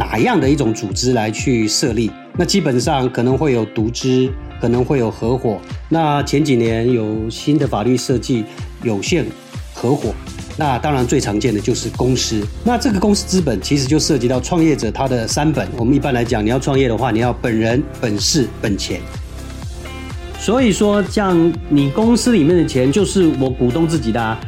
哪样的一种组织来去设立？那基本上可能会有独资，可能会有合伙。那前几年有新的法律设计，有限合伙。那当然最常见的就是公司。那这个公司资本其实就涉及到创业者他的三本。我们一般来讲，你要创业的话，你要本人、本事、本钱。所以说，像你公司里面的钱就是我股东自己的啊。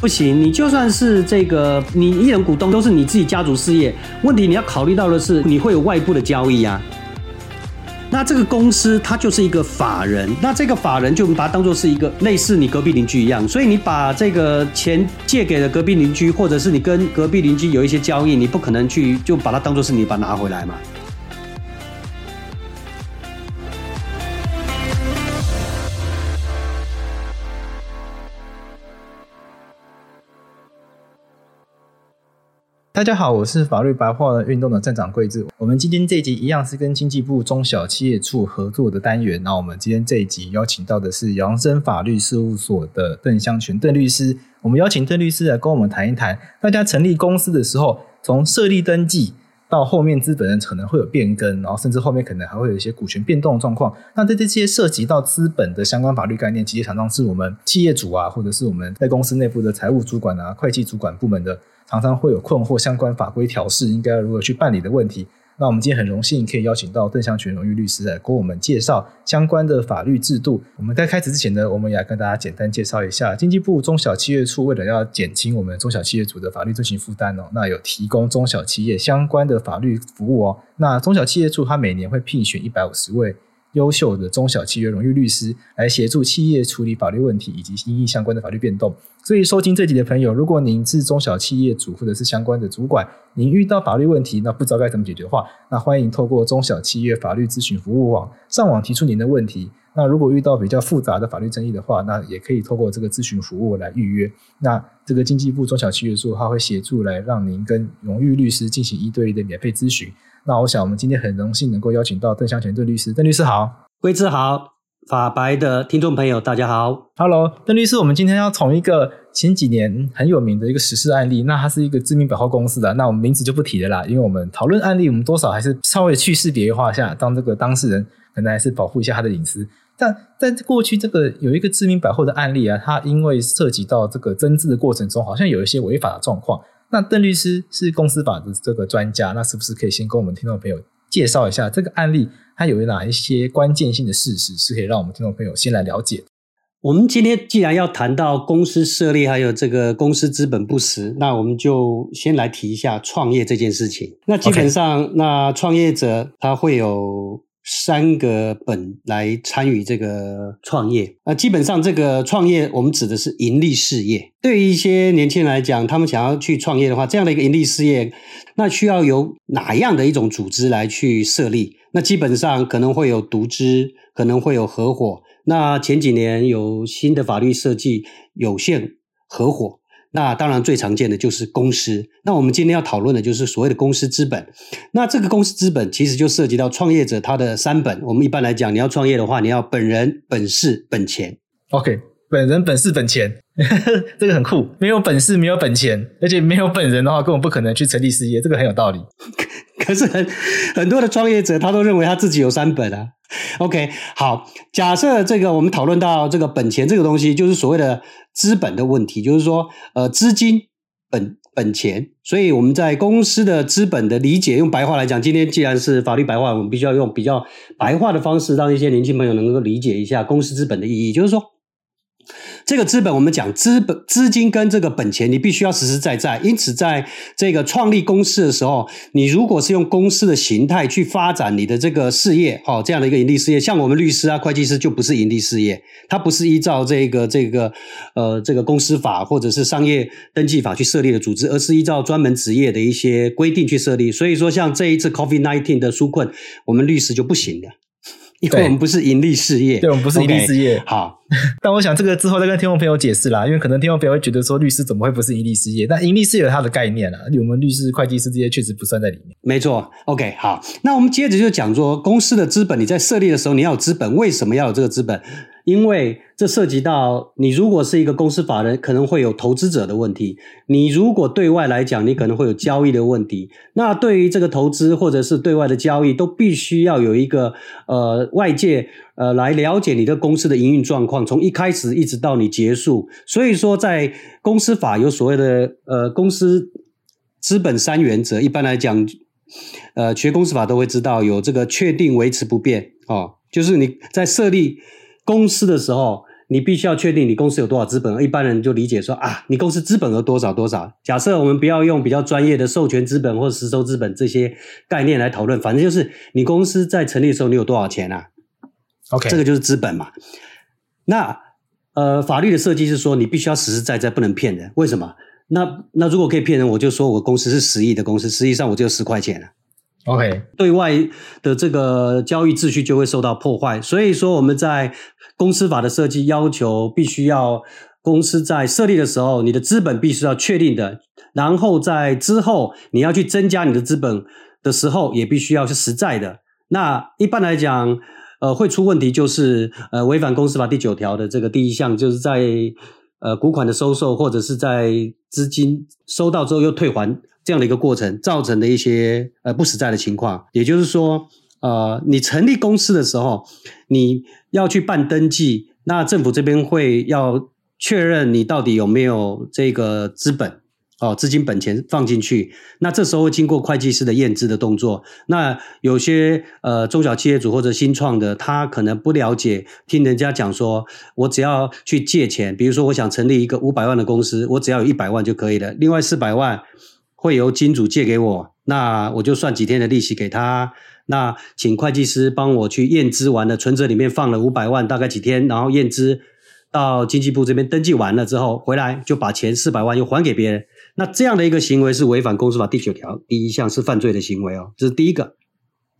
不行，你就算是这个，你一人股东都是你自己家族事业。问题你要考虑到的是，你会有外部的交易啊。那这个公司它就是一个法人，那这个法人就把它当做是一个类似你隔壁邻居一样。所以你把这个钱借给了隔壁邻居，或者是你跟隔壁邻居有一些交易，你不可能去就把它当做是你把它拿回来嘛。大家好，我是法律白话文运动的站长桂智。我们今天这一集一样是跟经济部中小企业处合作的单元。那我们今天这一集邀请到的是扬升法律事务所的邓湘全邓律师。我们邀请邓律师来跟我们谈一谈，大家成立公司的时候，从设立登记到后面资本人可能会有变更，然后甚至后面可能还会有一些股权变动的状况。那在这些涉及到资本的相关法律概念，其实常常是我们企业主啊，或者是我们在公司内部的财务主管啊、会计主管部门的。常常会有困惑，相关法规调试应该如何去办理的问题。那我们今天很荣幸可以邀请到邓湘全荣誉律师来跟我们介绍相关的法律制度。我们在开始之前呢，我们也要跟大家简单介绍一下，经济部中小企业处为了要减轻我们中小企业主的法律遵循负担哦，那有提供中小企业相关的法律服务哦。那中小企业处它每年会聘选一百五十位。优秀的中小企业荣誉律师来协助企业处理法律问题以及因应相关的法律变动。所以收听这集的朋友，如果您是中小企业主或者是相关的主管，您遇到法律问题，那不知道该怎么解决的话，那欢迎透过中小企业法律咨询服务网上网提出您的问题。那如果遇到比较复杂的法律争议的话，那也可以透过这个咨询服务来预约。那这个经济部中小企业处，它会协助来让您跟荣誉律师进行一对一的免费咨询。那我想，我们今天很荣幸能够邀请到邓湘全邓律师。邓律师好，贵智好，法白的听众朋友大家好，Hello，邓律师，我们今天要从一个前几年很有名的一个实事案例，那它是一个知名百货公司的，那我们名字就不提了啦，因为我们讨论案例，我们多少还是稍微去识别化一下，当这个当事人可能还是保护一下他的隐私。但在过去这个有一个知名百货的案例啊，它因为涉及到这个增资的过程中，好像有一些违法的状况。那邓律师是公司法的这个专家，那是不是可以先跟我们听众朋友介绍一下这个案例，它有哪一些关键性的事实是可以让我们听众朋友先来了解？我们今天既然要谈到公司设立，还有这个公司资本不实，那我们就先来提一下创业这件事情。那基本上.那创业者他会有。三个本来参与这个创业，那基本上这个创业我们指的是盈利事业。对于一些年轻人来讲，他们想要去创业的话，这样的一个盈利事业，那需要由哪样的一种组织来去设立？那基本上可能会有独资，可能会有合伙。那前几年有新的法律设计，有限合伙。那当然，最常见的就是公司。那我们今天要讨论的就是所谓的公司资本。那这个公司资本其实就涉及到创业者他的三本。我们一般来讲，你要创业的话，你要本人、本事、本钱。OK，本人、本事、本钱，这个很酷。没有本事，没有本钱，而且没有本人的话，根本不可能去成立事业。这个很有道理。可是很很多的创业者，他都认为他自己有三本啊。OK，好，假设这个我们讨论到这个本钱这个东西，就是所谓的资本的问题，就是说，呃，资金本本钱，所以我们在公司的资本的理解，用白话来讲，今天既然是法律白话，我们必须要用比较白话的方式，让一些年轻朋友能够理解一下公司资本的意义，就是说。这个资本，我们讲资本、资金跟这个本钱，你必须要实实在在。因此，在这个创立公司的时候，你如果是用公司的形态去发展你的这个事业，哦，这样的一个盈利事业，像我们律师啊、会计师就不是盈利事业，它不是依照这个这个呃这个公司法或者是商业登记法去设立的组织，而是依照专门职业的一些规定去设立。所以说，像这一次 COVID-19 的纾困，我们律师就不行的，因为我们不是盈利事业，对，我们不是盈利事业。好。但我想这个之后再跟听众朋友解释啦，因为可能听众朋友会觉得说律师怎么会不是盈利事业？但盈利是有它的概念啦，我们律师、会计师这些确实不算在里面。没错，OK，好，那我们接着就讲说公司的资本，你在设立的时候你要有资本，为什么要有这个资本？因为这涉及到你如果是一个公司法人，可能会有投资者的问题；你如果对外来讲，你可能会有交易的问题。那对于这个投资或者是对外的交易，都必须要有一个呃外界呃来了解你的公司的营运状况，从一开始一直到你结束。所以说，在公司法有所谓的呃公司资本三原则，一般来讲，呃学公司法都会知道有这个确定、维持、不变哦，就是你在设立。公司的时候，你必须要确定你公司有多少资本。一般人就理解说啊，你公司资本额多少多少。假设我们不要用比较专业的授权资本或实收资本这些概念来讨论，反正就是你公司在成立的时候你有多少钱啊？OK，这个就是资本嘛。那呃，法律的设计是说你必须要实实在在，不能骗人。为什么？那那如果可以骗人，我就说我公司是十亿的公司，实际上我就十块钱了。OK，对外的这个交易秩序就会受到破坏，所以说我们在公司法的设计要求，必须要公司在设立的时候，你的资本必须要确定的，然后在之后你要去增加你的资本的时候，也必须要是实在的。那一般来讲，呃，会出问题就是呃违反公司法第九条的这个第一项，就是在呃股款的收受或者是在资金收到之后又退还。这样的一个过程造成的一些呃不实在的情况，也就是说，呃，你成立公司的时候，你要去办登记，那政府这边会要确认你到底有没有这个资本哦，资金本钱放进去，那这时候经过会计师的验资的动作。那有些呃中小企业主或者新创的，他可能不了解，听人家讲说，我只要去借钱，比如说我想成立一个五百万的公司，我只要有一百万就可以了，另外四百万。会由金主借给我，那我就算几天的利息给他。那请会计师帮我去验资完了，存折里面放了五百万，大概几天，然后验资到经济部这边登记完了之后，回来就把钱四百万又还给别人。那这样的一个行为是违反公司法第九条第一项，是犯罪的行为哦。这是第一个。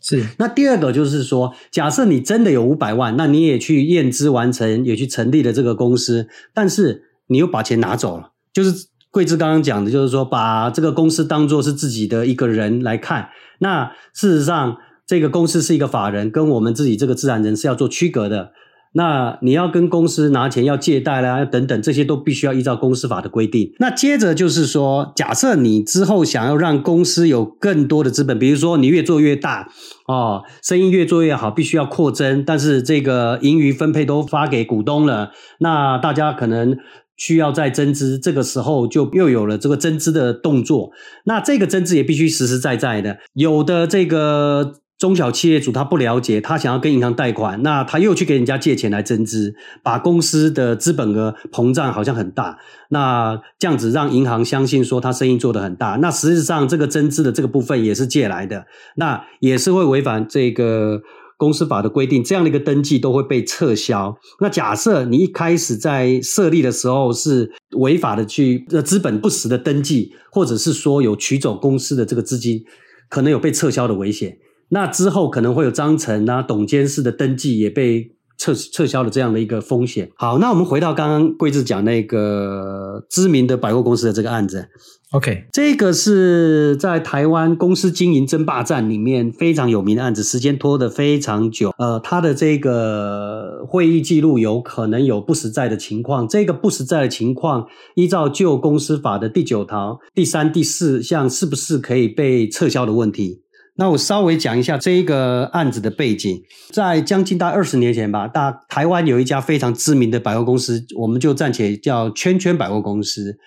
是。那第二个就是说，假设你真的有五百万，那你也去验资完成，也去成立了这个公司，但是你又把钱拿走了，就是。桂枝刚刚讲的，就是说把这个公司当做是自己的一个人来看。那事实上，这个公司是一个法人，跟我们自己这个自然人是要做区隔的。那你要跟公司拿钱，要借贷啦，等等，这些都必须要依照公司法的规定。那接着就是说，假设你之后想要让公司有更多的资本，比如说你越做越大哦，生意越做越好，必须要扩增，但是这个盈余分配都发给股东了，那大家可能。需要再增资，这个时候就又有了这个增资的动作。那这个增资也必须实实在在的。有的这个中小企业主他不了解，他想要跟银行贷款，那他又去给人家借钱来增资，把公司的资本额膨胀好像很大。那这样子让银行相信说他生意做得很大，那实际上这个增资的这个部分也是借来的，那也是会违反这个。公司法的规定，这样的一个登记都会被撤销。那假设你一开始在设立的时候是违法的去呃资本不实的登记，或者是说有取走公司的这个资金，可能有被撤销的危险。那之后可能会有章程啊、董监事的登记也被撤撤销了这样的一个风险。好，那我们回到刚刚贵志讲那个知名的百货公司的这个案子。OK，这个是在台湾公司经营争霸战里面非常有名的案子，时间拖得非常久。呃，他的这个会议记录有可能有不实在的情况。这个不实在的情况，依照旧公司法的第九条第三、第四项，是不是可以被撤销的问题？那我稍微讲一下这一个案子的背景。在将近大二十年前吧，大台湾有一家非常知名的百货公司，我们就暂且叫圈圈百货公司。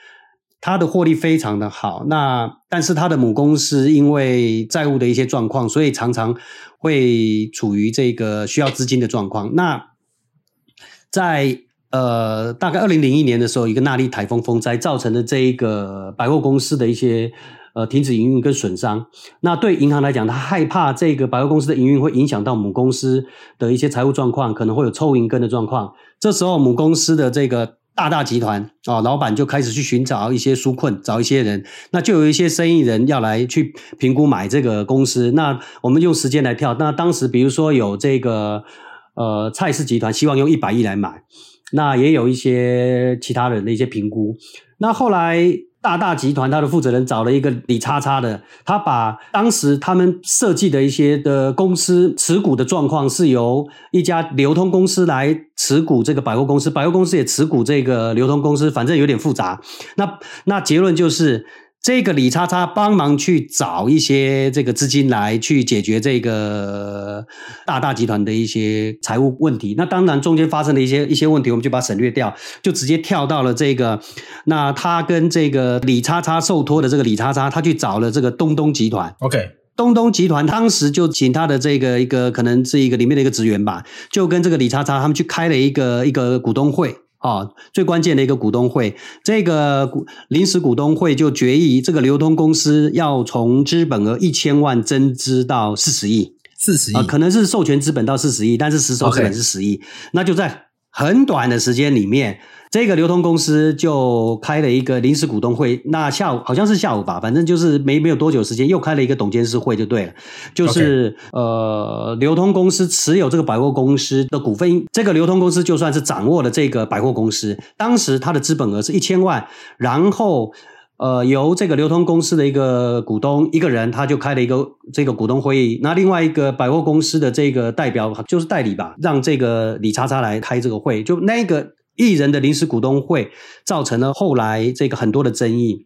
它的获利非常的好，那但是它的母公司因为债务的一些状况，所以常常会处于这个需要资金的状况。那在呃大概二零零一年的时候，一个纳莉台风风灾造成的这一个百货公司的一些呃停止营运跟损伤。那对银行来讲，他害怕这个百货公司的营运会影响到母公司的一些财务状况，可能会有抽银根的状况。这时候母公司的这个。大大集团啊，老板就开始去寻找一些纾困，找一些人，那就有一些生意人要来去评估买这个公司。那我们用时间来跳，那当时比如说有这个呃蔡氏集团希望用一百亿来买，那也有一些其他人的一些评估。那后来大大集团它的负责人找了一个李叉叉的，他把当时他们设计的一些的公司持股的状况是由一家流通公司来持股这个百货公司，百货公司也持股这个流通公司，反正有点复杂。那那结论就是。这个李叉叉帮忙去找一些这个资金来去解决这个大大集团的一些财务问题。那当然中间发生的一些一些问题，我们就把它省略掉，就直接跳到了这个。那他跟这个李叉叉受托的这个李叉叉，他去找了这个东东集团。OK，东东集团当时就请他的这个一个可能是一个里面的一个职员吧，就跟这个李叉叉他们去开了一个一个股东会。啊，最关键的一个股东会，这个股临时股东会就决议，这个流通公司要从资本额一千万增资到四十亿，四十亿啊，可能是授权资本到四十亿，但是实收资本是十亿.那就在很短的时间里面。这个流通公司就开了一个临时股东会，那下午好像是下午吧，反正就是没没有多久时间，又开了一个董监事会就对了。就是.呃，流通公司持有这个百货公司的股份，这个流通公司就算是掌握了这个百货公司，当时它的资本额是一千万，然后呃，由这个流通公司的一个股东一个人，他就开了一个这个股东会议，那另外一个百货公司的这个代表就是代理吧，让这个李叉叉来开这个会，就那个。艺人的临时股东会造成了后来这个很多的争议。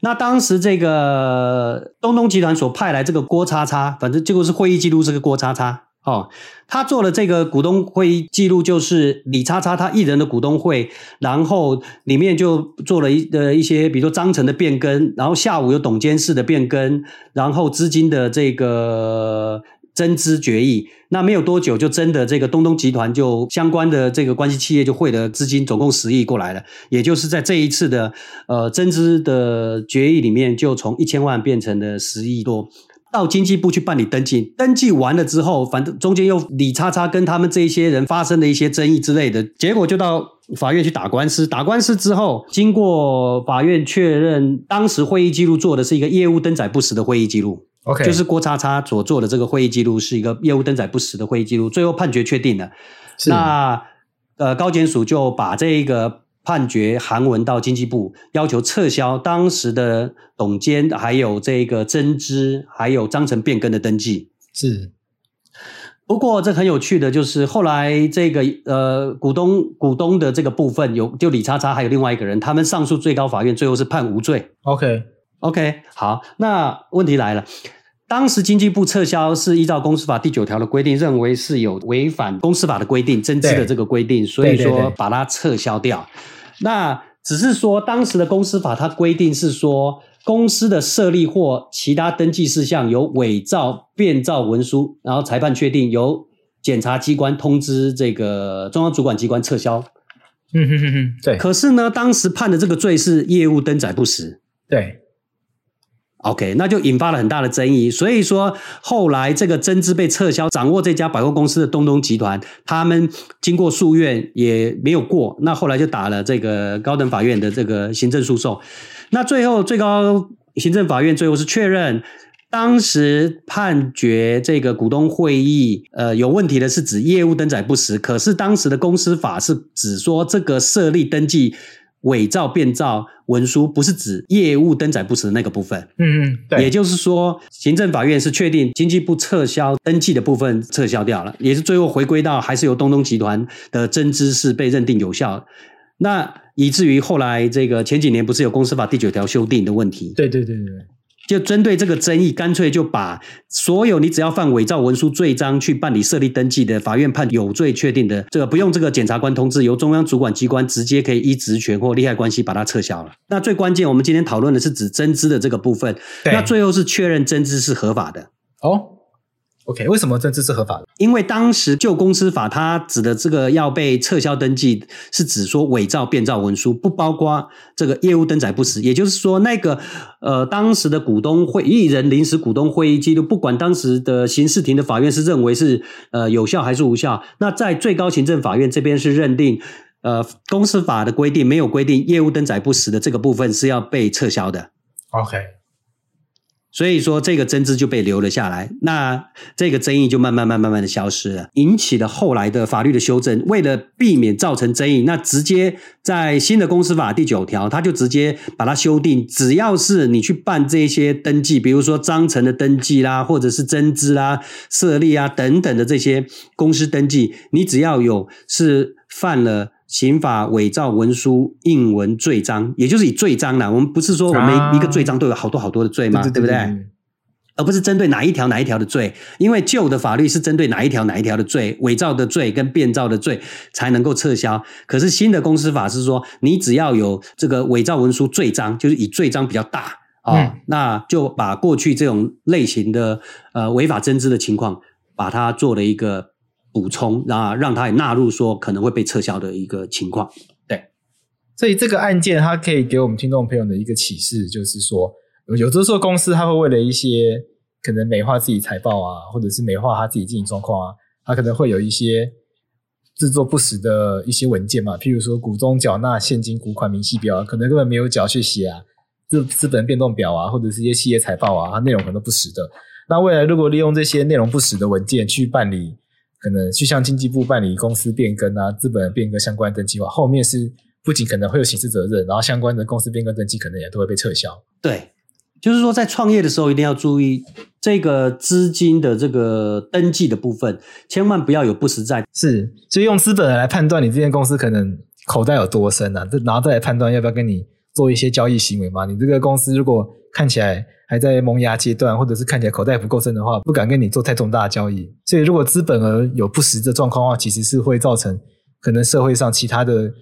那当时这个东东集团所派来这个郭叉叉，反正结果是会议记录这个郭叉叉哦，他做了这个股东会议记录，就是李叉叉他艺人的股东会，然后里面就做了一呃一些，比如说章程的变更，然后下午有董监事的变更，然后资金的这个。增资决议，那没有多久就真的这个东东集团就相关的这个关系企业就汇了资金，总共十亿过来了。也就是在这一次的呃增资的决议里面，就从一千万变成了十亿多，到经济部去办理登记。登记完了之后，反正中间又李叉叉跟他们这一些人发生了一些争议之类的，结果就到法院去打官司。打官司之后，经过法院确认，当时会议记录做的是一个业务登载不实的会议记录。OK，就是郭叉叉所做的这个会议记录是一个业务登载不实的会议记录，最后判决确定了。那呃，高检署就把这个判决函文到经济部，要求撤销当时的董监，还有这个增资，还有章程变更的登记。是。不过这很有趣的就是后来这个呃股东股东的这个部分有就李叉叉还有另外一个人，他们上诉最高法院最后是判无罪。OK OK，好，那问题来了。当时经济部撤销是依照公司法第九条的规定，认为是有违反公司法的规定，增资的这个规定，所以说把它撤销掉。那只是说当时的公司法它规定是说，公司的设立或其他登记事项有伪造、变造文书，然后裁判确定，由检察机关通知这个中央主管机关撤销。嗯哼哼哼，对。可是呢，当时判的这个罪是业务登载不实。对。OK，那就引发了很大的争议。所以说，后来这个增资被撤销，掌握这家百货公司的东东集团，他们经过诉愿也没有过。那后来就打了这个高等法院的这个行政诉讼。那最后最高行政法院最后是确认，当时判决这个股东会议呃有问题的是指业务登载不实，可是当时的公司法是指说这个设立登记。伪造、变造文书不是指业务登载不实的那个部分。嗯嗯，对。也就是说，行政法院是确定经济部撤销登记的部分撤销掉了，也是最后回归到还是由东东集团的增资是被认定有效。那以至于后来这个前几年不是有公司法第九条修订的问题？对对对对。就针对这个争议，干脆就把所有你只要犯伪造文书罪章去办理设立登记的，法院判有罪确定的，这个不用这个检察官通知，由中央主管机关直接可以依职权或利害关系把它撤销了。那最关键，我们今天讨论的是指增资的这个部分，对那最后是确认增资是合法的。哦。OK，为什么增资是合法的？因为当时旧公司法它指的这个要被撤销登记，是指说伪造、变造文书，不包括这个业务登载不实。也就是说，那个呃，当时的股东会一人临时股东会议记录，不管当时的刑事庭的法院是认为是呃有效还是无效，那在最高行政法院这边是认定呃公司法的规定没有规定业务登载不实的这个部分是要被撤销的。OK。所以说这个增资就被留了下来，那这个争议就慢慢慢慢慢的消失了，引起了后来的法律的修正。为了避免造成争议，那直接在新的公司法第九条，他就直接把它修订，只要是你去办这些登记，比如说章程的登记啦，或者是增资啦、设立啊等等的这些公司登记，你只要有是犯了。刑法伪造文书印文罪章，也就是以罪章啦。我们不是说我们每一个罪章都有好多好多的罪吗？对不对？而不是针对哪一条哪一条的罪，因为旧的法律是针对哪一条哪一条的罪，伪造的罪跟变造的罪才能够撤销。可是新的公司法是说，你只要有这个伪造文书罪章，就是以罪章比较大啊、哦嗯，那就把过去这种类型的呃违法增资的情况，把它做了一个。补充，然后让他也纳入说可能会被撤销的一个情况。对，所以这个案件它可以给我们听众朋友的一个启示，就是说，有的时候公司它会为了一些可能美化自己财报啊，或者是美化他自己经营状况啊，它可能会有一些制作不实的一些文件嘛，譬如说股东缴纳现金股款明细表啊，可能根本没有缴去写啊，资资本变动表啊，或者是一些企业财报啊，它内容可能都不实的。那未来如果利用这些内容不实的文件去办理。可能去向经济部办理公司变更啊、资本变更相关登记的话，后面是不仅可能会有刑事责任，然后相关的公司变更登记可能也都会被撤销。对，就是说在创业的时候一定要注意这个资金的这个登记的部分，千万不要有不实在。是，所以用资本来判断你这间公司可能口袋有多深啊，这然后再来判断要不要跟你做一些交易行为嘛。你这个公司如果看起来。还在萌芽阶段，或者是看起来口袋不够深的话，不敢跟你做太重大的交易。所以，如果资本额有不实的状况的话，其实是会造成可能社会上其他的，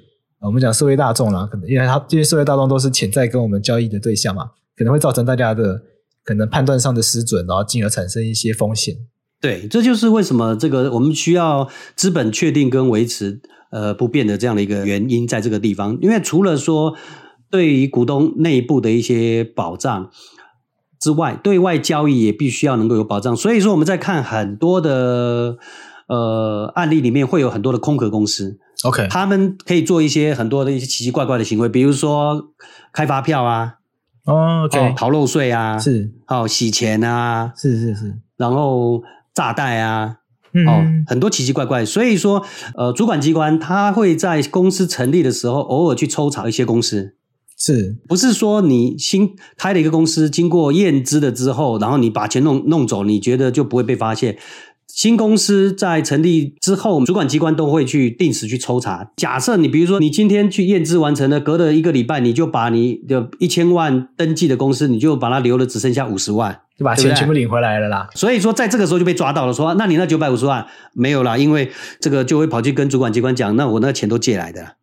我们讲社会大众啦，可能因为他这些社会大众都是潜在跟我们交易的对象嘛，可能会造成大家的可能判断上的失准，然后进而产生一些风险。对，这就是为什么这个我们需要资本确定跟维持呃不变的这样的一个原因，在这个地方，因为除了说对于股东内部的一些保障。之外，对外交易也必须要能够有保障。所以说，我们在看很多的呃案例里面，会有很多的空壳公司。OK，他们可以做一些很多的一些奇奇怪怪的行为，比如说开发票啊，哦，OK，哦，逃漏税啊，是，哦，洗钱啊，是是是，然后炸贷啊，嗯，哦，很多奇奇怪怪。所以说，呃，主管机关他会在公司成立的时候，偶尔去抽查一些公司。是不是说你新开了一个公司，经过验资了之后，然后你把钱弄弄走，你觉得就不会被发现？新公司在成立之后，主管机关都会去定时去抽查。假设你比如说你今天去验资完成了，隔了一个礼拜，你就把你的一千万登记的公司，你就把它留了，只剩下五十万，就把钱全部领回来了啦。所以说，在这个时候就被抓到了，说那你那九百五十万没有啦，因为这个就会跑去跟主管机关讲，那我那钱都借来的。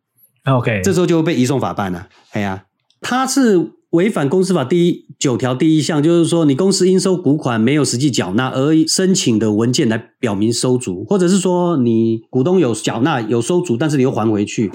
OK，这时候就会被移送法办了。哎呀，他是违反公司法第一九条第一项，就是说你公司应收股款没有实际缴纳，而申请的文件来表明收足，或者是说你股东有缴纳有收足，但是你又还回去。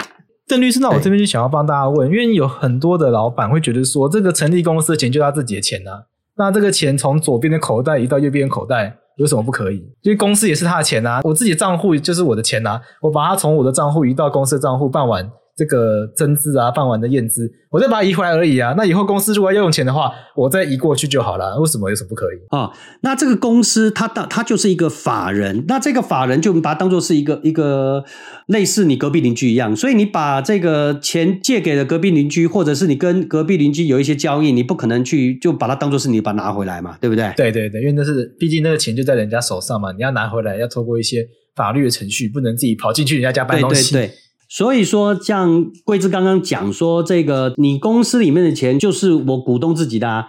邓律师，那我这边就想要帮大家问，因为有很多的老板会觉得说，这个成立公司的钱就他自己的钱啊，那这个钱从左边的口袋移到右边的口袋有什么不可以？因为公司也是他的钱啊，我自己的账户就是我的钱啊，我把它从我的账户移到公司的账户办完。这个增资啊，办完的验资，我再把它移回来而已啊。那以后公司如果要用钱的话，我再移过去就好了。为什么有什么不可以？哦，那这个公司它当它就是一个法人，那这个法人就把它当做是一个一个类似你隔壁邻居一样。所以你把这个钱借给了隔壁邻居，或者是你跟隔壁邻居有一些交易，你不可能去就把它当做是你把它拿回来嘛，对不对？对对对，因为那是毕竟那个钱就在人家手上嘛，你要拿回来要透过一些法律的程序，不能自己跑进去人家家搬东西。对对对。所以说，像贵志刚刚讲说，这个你公司里面的钱就是我股东自己的啊，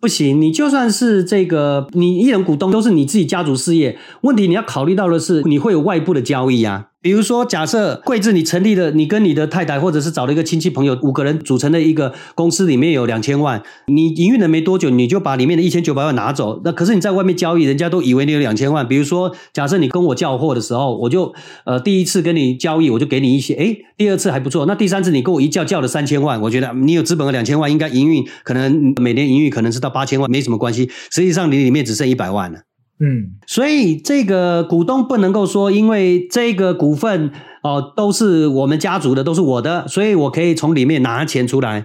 不行，你就算是这个你一人股东，都是你自己家族事业，问题你要考虑到的是，你会有外部的交易啊。比如说，假设贵志你成立了，你跟你的太太或者是找了一个亲戚朋友五个人组成的一个公司，里面有两千万，你营运了没多久，你就把里面的一千九百万拿走。那可是你在外面交易，人家都以为你有两千万。比如说，假设你跟我叫货的时候，我就呃第一次跟你交易，我就给你一些，诶，第二次还不错，那第三次你跟我一叫叫了三千万，我觉得你有资本额两千万，应该营运可能每年营运可能是到八千万，没什么关系。实际上你里面只剩一百万了。嗯，所以这个股东不能够说，因为这个股份哦都是我们家族的，都是我的，所以我可以从里面拿钱出来。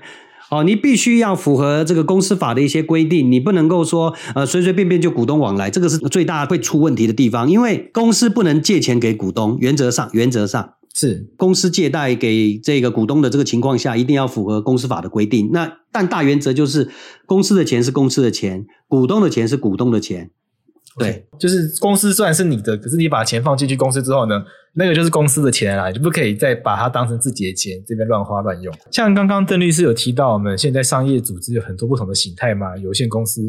哦，你必须要符合这个公司法的一些规定，你不能够说呃随随便便就股东往来，这个是最大会出问题的地方，因为公司不能借钱给股东，原则上原则上是公司借贷给这个股东的这个情况下，一定要符合公司法的规定。那但大原则就是公司的钱是公司的钱，股东的钱是股东的钱。对就是公司虽然是你的，可是你把钱放进去公司之后呢，那个就是公司的钱啦，你就不可以再把它当成自己的钱这边乱花乱用。像刚刚邓律师有提到，我们现在商业组织有很多不同的形态嘛，有限公司。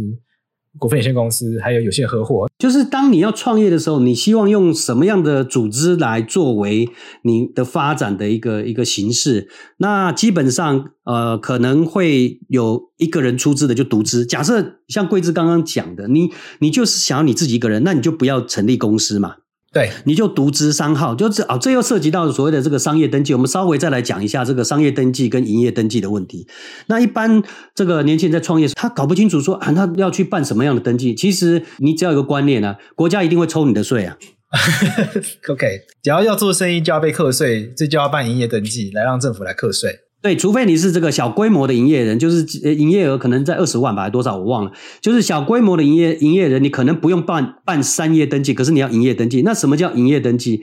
股份有限公司还有有限合伙，就是当你要创业的时候，你希望用什么样的组织来作为你的发展的一个一个形式？那基本上，呃，可能会有一个人出资的就独资。假设像贵志刚刚讲的，你你就是想要你自己一个人，那你就不要成立公司嘛。对，你就独资商号，就这啊，这又涉及到所谓的这个商业登记。我们稍微再来讲一下这个商业登记跟营业登记的问题。那一般这个年轻人在创业，他搞不清楚说啊，他要去办什么样的登记？其实你只要有一个观念啊，国家一定会抽你的税啊。OK，只要要做生意就要被课税，这就要办营业登记来让政府来课税。对，除非你是这个小规模的营业人，就是营业额可能在二十万吧，还多少我忘了。就是小规模的营业营业人，你可能不用办办商业登记，可是你要营业登记。那什么叫营业登记？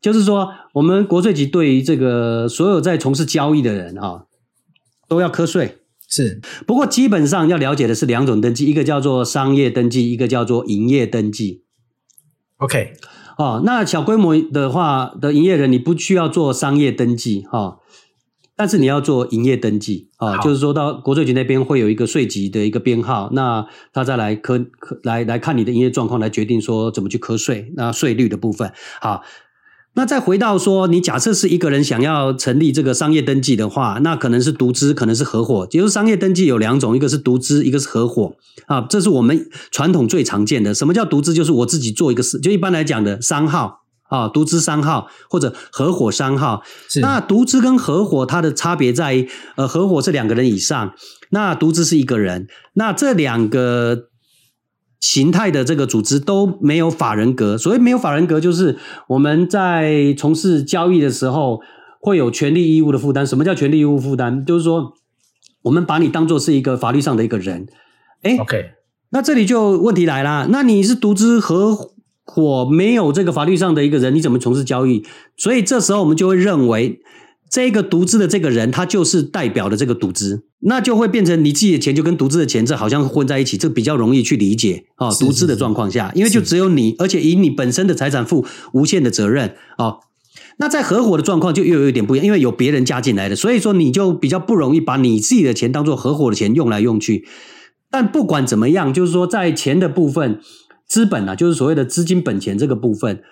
就是说，我们国税局对于这个所有在从事交易的人啊，都要课税。是，不过基本上要了解的是两种登记，一个叫做商业登记，一个叫做营业登记。OK，哦，那小规模的话的营业人，你不需要做商业登记，哈、哦。但是你要做营业登记啊，就是说到国税局那边会有一个税籍的一个编号，那他再来科科来来看你的营业状况，来决定说怎么去科税，那税率的部分。好，那再回到说，你假设是一个人想要成立这个商业登记的话，那可能是独资，可能是合伙。就是商业登记有两种，一个是独资，一个是合伙啊，这是我们传统最常见的。什么叫独资？就是我自己做一个事，就一般来讲的商号。啊，独资商号或者合伙商号，是那独资跟合伙它的差别在于，呃，合伙是两个人以上，那独资是一个人。那这两个形态的这个组织都没有法人格，所谓没有法人格，就是我们在从事交易的时候会有权利义务的负担。什么叫权利义务负担？就是说，我们把你当做是一个法律上的一个人。哎，OK，那这里就问题来了，那你是独资合？我没有这个法律上的一个人，你怎么从事交易？所以这时候我们就会认为，这个独资的这个人，他就是代表的这个独资，那就会变成你自己的钱就跟独资的钱，这好像混在一起，这比较容易去理解啊。独资的状况下，因为就只有你，而且以你本身的财产负无限的责任啊。那在合伙的状况就又有一点不一样，因为有别人加进来的，所以说你就比较不容易把你自己的钱当做合伙的钱用来用去。但不管怎么样，就是说在钱的部分。资本啊，就是所谓的资金本钱这个部分，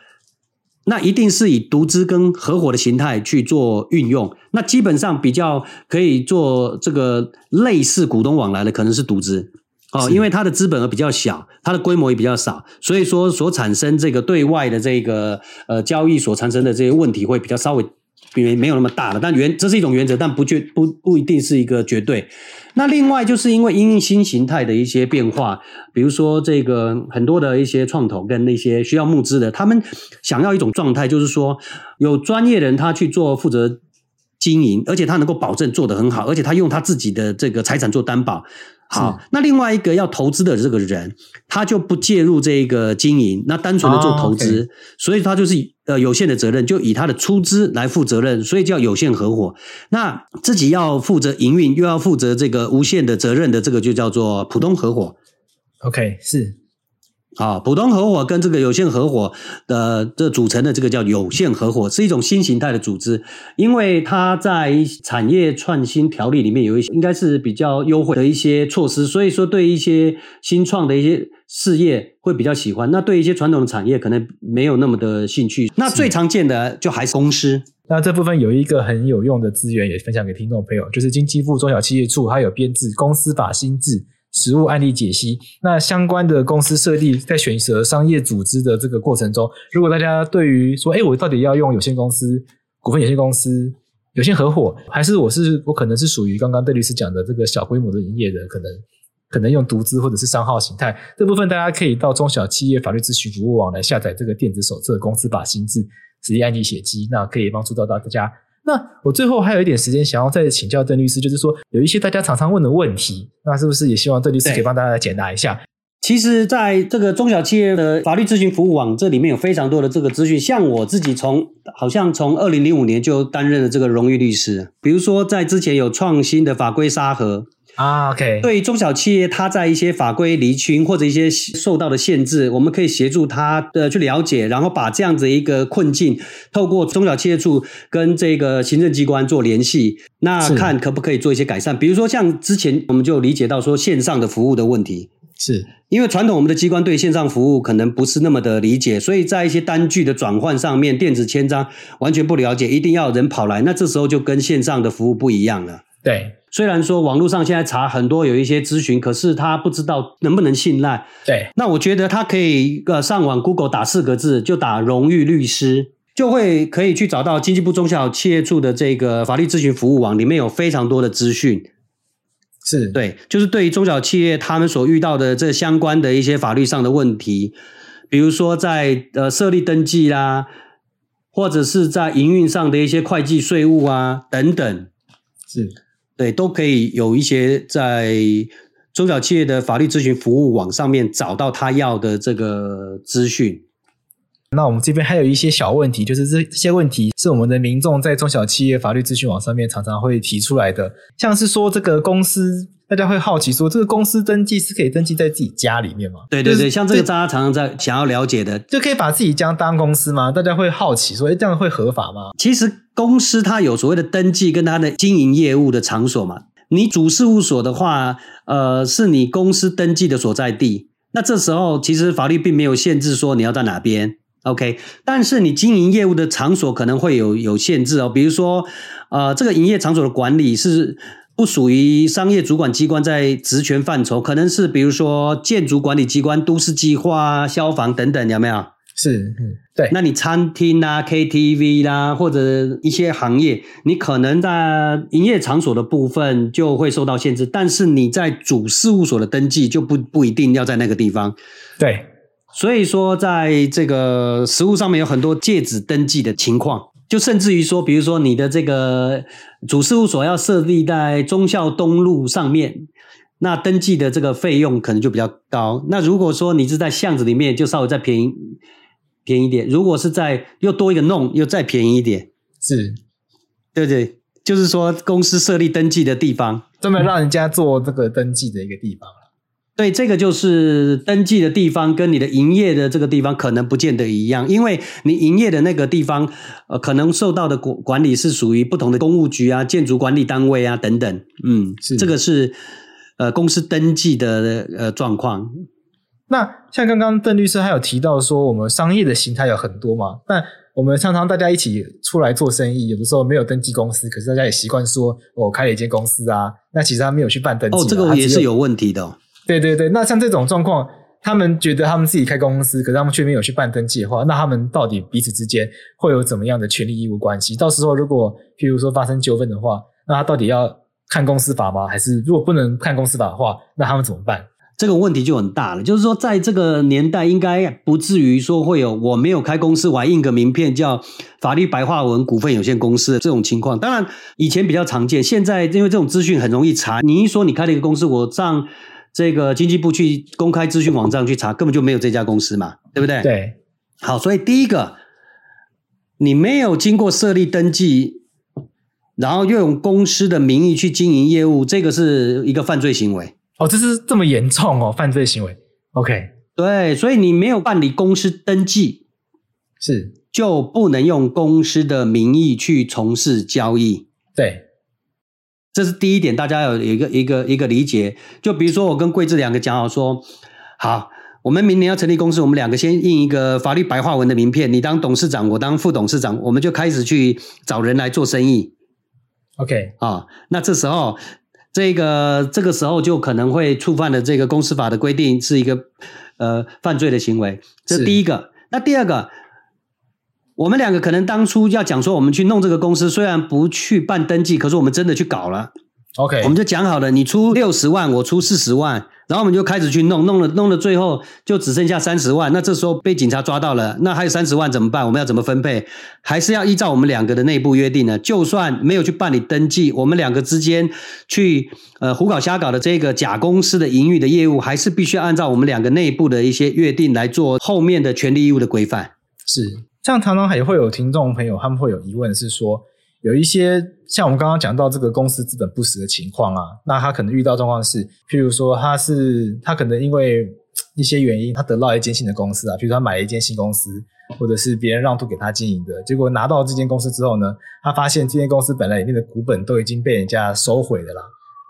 那一定是以独资跟合伙的形态去做运用。那基本上比较可以做这个类似股东往来的，可能是独资哦，因为它的资本额比较小，它的规模也比较少，所以说所产生这个对外的这个呃交易所产生的这些问题会比较稍微。因为没有那么大了，但原这是一种原则，但不绝不不一定是一个绝对。那另外就是因为因新形态的一些变化，比如说这个很多的一些创投跟那些需要募资的，他们想要一种状态，就是说有专业人他去做负责经营，而且他能够保证做得很好，而且他用他自己的这个财产做担保。好，那另外一个要投资的这个人，他就不介入这个经营，那单纯的做投资，oh, okay. 所以他就是呃有限的责任，就以他的出资来负责任，所以叫有限合伙。那自己要负责营运，又要负责这个无限的责任的，这个就叫做普通合伙。OK，是。啊，普通合伙跟这个有限合伙的这组成的这个叫有限合伙，是一种新形态的组织，因为它在产业创新条例里面有一些应该是比较优惠的一些措施，所以说对一些新创的一些事业会比较喜欢。那对一些传统的产业可能没有那么的兴趣。那最常见的就还是公司。那这部分有一个很有用的资源也分享给听众朋友，就是经济部中小企业处它有编制公司法新制。实务案例解析，那相关的公司设立在选择商业组织的这个过程中，如果大家对于说，哎，我到底要用有限公司、股份有限公司、有限合伙，还是我是我可能是属于刚刚邓律师讲的这个小规模的营业的，可能可能用独资或者是商号形态，这部分大家可以到中小企业法律咨询服务网来下载这个电子手册《公司法新制实际案例写记》，那可以帮助到大家。那我最后还有一点时间，想要再请教邓律师，就是说有一些大家常常问的问题，那是不是也希望邓律师可以帮大家来解答一下？其实，在这个中小企业的法律咨询服务网这里面有非常多的这个资讯，像我自己从好像从二零零五年就担任了这个荣誉律师，比如说在之前有创新的法规沙盒。啊，OK，对于中小企业，它在一些法规厘清或者一些受到的限制，我们可以协助它的去了解，然后把这样子一个困境，透过中小企业处跟这个行政机关做联系，那看可不可以做一些改善。比如说像之前我们就理解到说线上的服务的问题，是因为传统我们的机关对线上服务可能不是那么的理解，所以在一些单据的转换上面，电子签章完全不了解，一定要人跑来，那这时候就跟线上的服务不一样了。对。虽然说网络上现在查很多有一些咨询，可是他不知道能不能信赖。对，那我觉得他可以呃上网 Google 打四个字，就打荣誉律师，就会可以去找到经济部中小企业处的这个法律咨询服务网，里面有非常多的资讯。是对，就是对于中小企业他们所遇到的这相关的一些法律上的问题，比如说在呃设立登记啦，或者是在营运上的一些会计税务啊等等。是。对，都可以有一些在中小企业的法律咨询服务网上面找到他要的这个资讯。那我们这边还有一些小问题，就是这这些问题是我们的民众在中小企业法律咨询网上面常常会提出来的，像是说这个公司。大家会好奇说，这个公司登记是可以登记在自己家里面吗？对对对，像这个大家常常在想要了解的，就可以把自己家当公司吗？大家会好奇说，哎，这样会合法吗？其实公司它有所谓的登记跟它的经营业务的场所嘛。你主事务所的话，呃，是你公司登记的所在地。那这时候其实法律并没有限制说你要在哪边，OK？但是你经营业务的场所可能会有有限制哦，比如说，呃，这个营业场所的管理是。不属于商业主管机关在职权范畴，可能是比如说建筑管理机关、都市计划、消防等等，有没有？是，嗯，对。那你餐厅啦、KTV 啦，或者一些行业，你可能在营业场所的部分就会受到限制，但是你在主事务所的登记就不不一定要在那个地方。对，所以说在这个实务上面有很多借址登记的情况。就甚至于说，比如说你的这个主事务所要设立在忠孝东路上面，那登记的这个费用可能就比较高。那如果说你是在巷子里面，就稍微再便宜便宜一点；如果是在又多一个弄，又再便宜一点。是，对不对？就是说公司设立登记的地方，专门让人家做这个登记的一个地方。对，这个就是登记的地方跟你的营业的这个地方可能不见得一样，因为你营业的那个地方，呃，可能受到的管管理是属于不同的公务局啊、建筑管理单位啊等等。嗯，是这个是呃公司登记的呃状况。那像刚刚邓律师还有提到说，我们商业的形态有很多嘛，但我们常常大家一起出来做生意，有的时候没有登记公司，可是大家也习惯说我开了一间公司啊，那其实他没有去办登记。哦，这个也是有问题的哦。对对对，那像这种状况，他们觉得他们自己开公司，可是他们却没有去办登记的话，那他们到底彼此之间会有怎么样的权利义务关系？到时候如果譬如说发生纠纷的话，那他到底要看公司法吗？还是如果不能看公司法的话，那他们怎么办？这个问题就很大了。就是说，在这个年代，应该不至于说会有我没有开公司，我还印个名片叫法律白话文股份有限公司的这种情况。当然，以前比较常见，现在因为这种资讯很容易查，你一说你开了一个公司，我上。这个经济部去公开资讯网站去查，根本就没有这家公司嘛，对不对？对。好，所以第一个，你没有经过设立登记，然后又用公司的名义去经营业务，这个是一个犯罪行为。哦，这是这么严重哦，犯罪行为。OK，对，所以你没有办理公司登记，是就不能用公司的名义去从事交易。对。这是第一点，大家要有一个一个一个理解。就比如说，我跟桂志两个讲好说，好，我们明年要成立公司，我们两个先印一个法律白话文的名片，你当董事长，我当副董事长，我们就开始去找人来做生意。OK 啊，那这时候这个这个时候就可能会触犯了这个公司法的规定，是一个呃犯罪的行为。这是第一个。那第二个。我们两个可能当初要讲说，我们去弄这个公司，虽然不去办登记，可是我们真的去搞了。OK，我们就讲好了，你出六十万，我出四十万。然后我们就开始去弄，弄了弄了，最后就只剩下三十万。那这时候被警察抓到了，那还有三十万怎么办？我们要怎么分配？还是要依照我们两个的内部约定呢？就算没有去办理登记，我们两个之间去呃胡搞瞎搞的这个假公司的营运的业务，还是必须按照我们两个内部的一些约定来做后面的权利义务的规范。是，像常常也会有听众朋友他们会有疑问，是说。有一些像我们刚刚讲到这个公司资本不实的情况啊，那他可能遇到状况是，譬如说他是他可能因为一些原因，他得到一间新的公司啊，譬如说他买了一间新公司，或者是别人让渡给他经营的，结果拿到这间公司之后呢，他发现这间公司本来里面的股本都已经被人家收回的啦。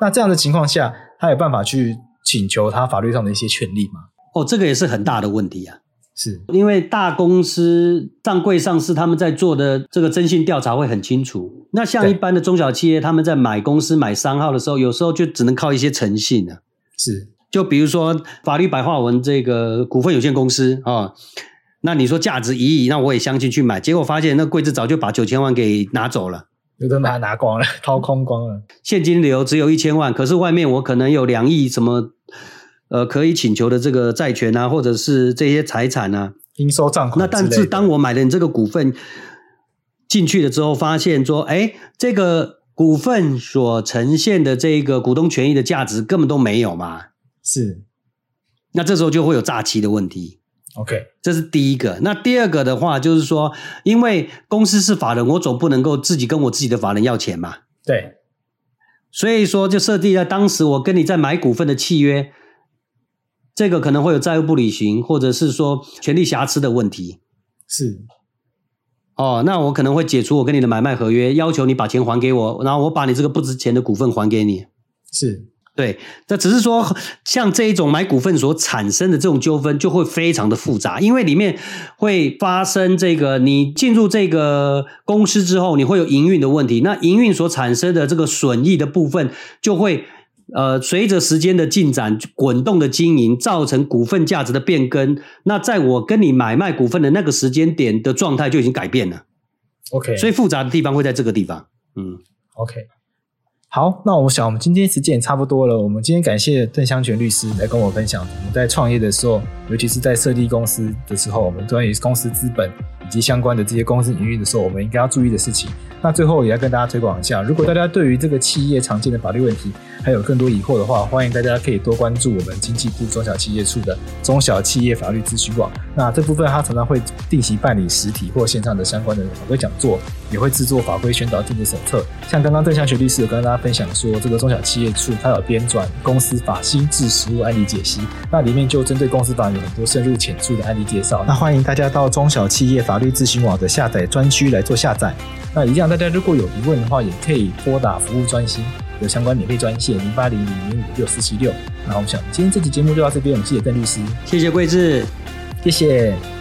那这样的情况下，他有办法去请求他法律上的一些权利吗？哦，这个也是很大的问题啊。是因为大公司上柜上市，他们在做的这个征信调查会很清楚。那像一般的中小企业，他们在买公司买商号的时候，有时候就只能靠一些诚信了。是，就比如说法律白话文这个股份有限公司啊、哦，那你说价值一亿，那我也相信去买，结果发现那柜子早就把九千万给拿走了，有的把它拿光了，掏空光了，现金流只有一千万，可是外面我可能有两亿什么。呃，可以请求的这个债权啊，或者是这些财产啊，应收账款。那但是当我买了你这个股份进去了之后，发现说，哎，这个股份所呈现的这个股东权益的价值根本都没有嘛。是。那这时候就会有诈欺的问题。OK，这是第一个。那第二个的话，就是说，因为公司是法人，我总不能够自己跟我自己的法人要钱嘛。对。所以说，就设定在当时我跟你在买股份的契约。这个可能会有债务不履行，或者是说权利瑕疵的问题。是，哦，那我可能会解除我跟你的买卖合约，要求你把钱还给我，然后我把你这个不值钱的股份还给你。是，对，这只是说像这一种买股份所产生的这种纠纷，就会非常的复杂，因为里面会发生这个你进入这个公司之后，你会有营运的问题，那营运所产生的这个损益的部分就会。呃，随着时间的进展，滚动的经营造成股份价值的变更。那在我跟你买卖股份的那个时间点的状态就已经改变了。OK，所以复杂的地方会在这个地方。嗯，OK。好，那我想我们今天时间也差不多了。我们今天感谢邓湘全律师来跟我分享，我们在创业的时候，尤其是在设立公司的时候，我们关于公司资本以及相关的这些公司营运的时候，我们应该要注意的事情。那最后也要跟大家推广一下，如果大家对于这个企业常见的法律问题还有更多疑惑的话，欢迎大家可以多关注我们经济部中小企业处的中小企业法律咨询网。那这部分它常常会定期办理实体或线上的相关的法规讲座，也会制作法规宣导电子手册。像刚刚邓向学律师有跟大家分享说，这个中小企业处它有编纂公司法新制实务案例解析，那里面就针对公司法有很多深入浅出的案例介绍。那欢迎大家到中小企业法律咨询网的下载专区来做下载。那一样，大家如果有疑问的话，也可以拨打服务专线，有相关免费专线零八零零零五六四七六。那我们想今天这期节目就到这边，我们谢谢邓律师，谢谢贵志，谢谢。